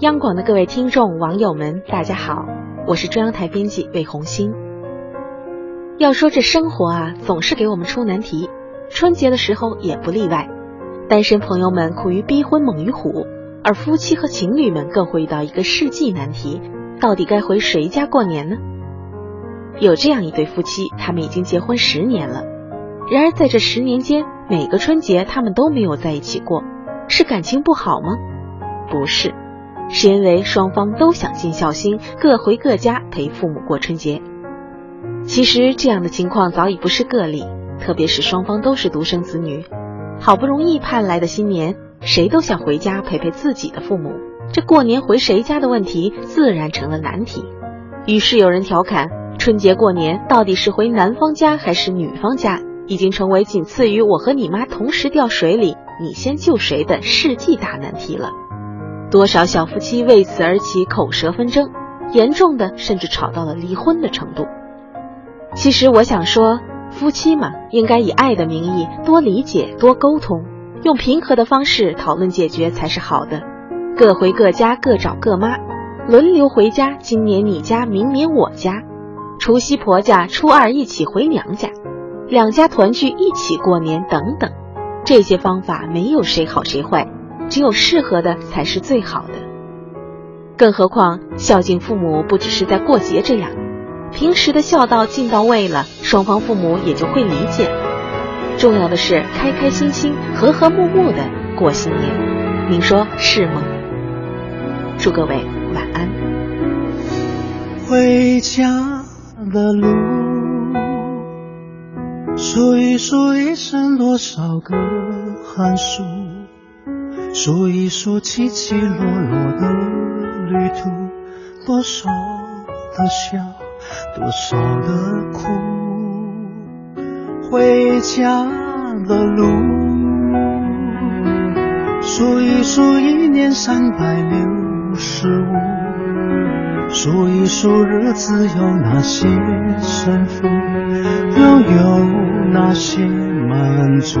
央广的各位听众、网友们，大家好，我是中央台编辑魏红星。要说这生活啊，总是给我们出难题，春节的时候也不例外。单身朋友们苦于逼婚猛于虎，而夫妻和情侣们更会遇到一个世纪难题：到底该回谁家过年呢？有这样一对夫妻，他们已经结婚十年了，然而在这十年间，每个春节他们都没有在一起过，是感情不好吗？不是。是因为双方都想尽孝心，各回各家陪父母过春节。其实这样的情况早已不是个例，特别是双方都是独生子女，好不容易盼来的新年，谁都想回家陪陪自己的父母。这过年回谁家的问题自然成了难题。于是有人调侃：春节过年到底是回男方家还是女方家，已经成为仅次于我和你妈同时掉水里，你先救谁的世纪大难题了。多少小夫妻为此而起口舌纷争，严重的甚至吵到了离婚的程度。其实我想说，夫妻嘛，应该以爱的名义多理解、多沟通，用平和的方式讨论解决才是好的。各回各家，各找各妈，轮流回家。今年你家，明年我家。除夕婆家，初二一起回娘家，两家团聚一起过年等等，这些方法没有谁好谁坏。只有适合的才是最好的，更何况孝敬父母不只是在过节这样，平时的孝道尽到位了，双方父母也就会理解。重要的是开开心心、和和睦睦的过新年，您说是吗？祝各位晚安。回家的路，数一数一生多少个寒暑。数一数起起落落的旅途，多少的笑，多少的苦。回家的路，数一数一年三百六十五，数一数日子有哪些胜负，又有哪些满足。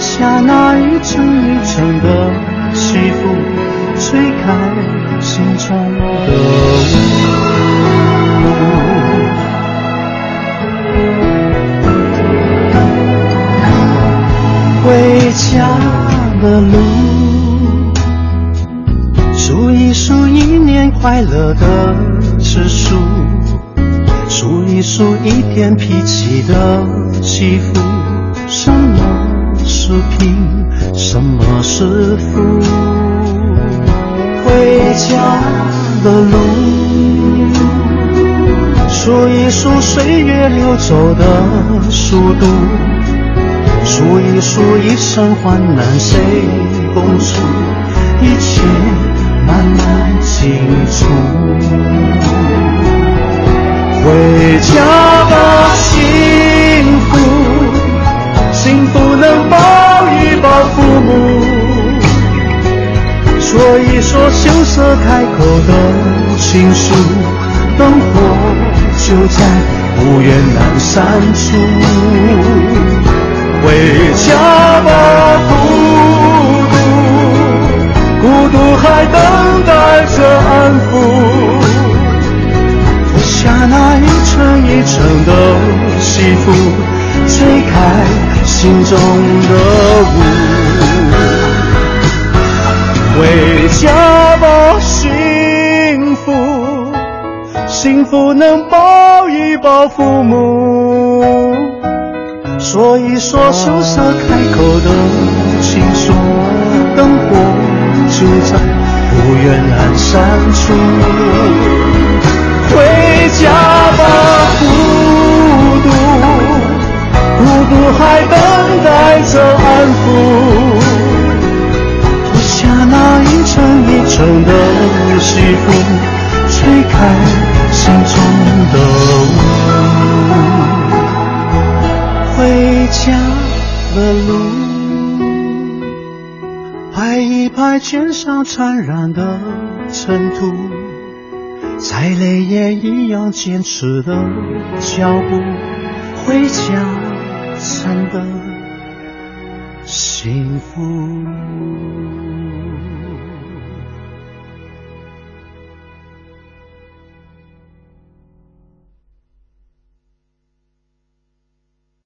下那一层一层的起伏，吹开心中的雾。回家的路，数一数一年快乐的次数，数一数一天脾气的起伏，什么？是贫，什么是富？回家的路，数一数岁月流走的速度，数一数一生患难谁共处，一切慢慢清楚。回家吧，心羞涩开口的情书，灯火就在不远阑珊处。回家吧，孤独，孤独还等待着安抚。脱下那一层一层的戏服，吹开。心中的雾，不能抱一抱父母，说一说羞涩开口的情书，灯火就在不远阑珊处，回家吧，孤独。孤独还等待着安抚，的路，拍一拍肩上沾染的尘土，再累也一样坚持的脚步。回家真的幸福。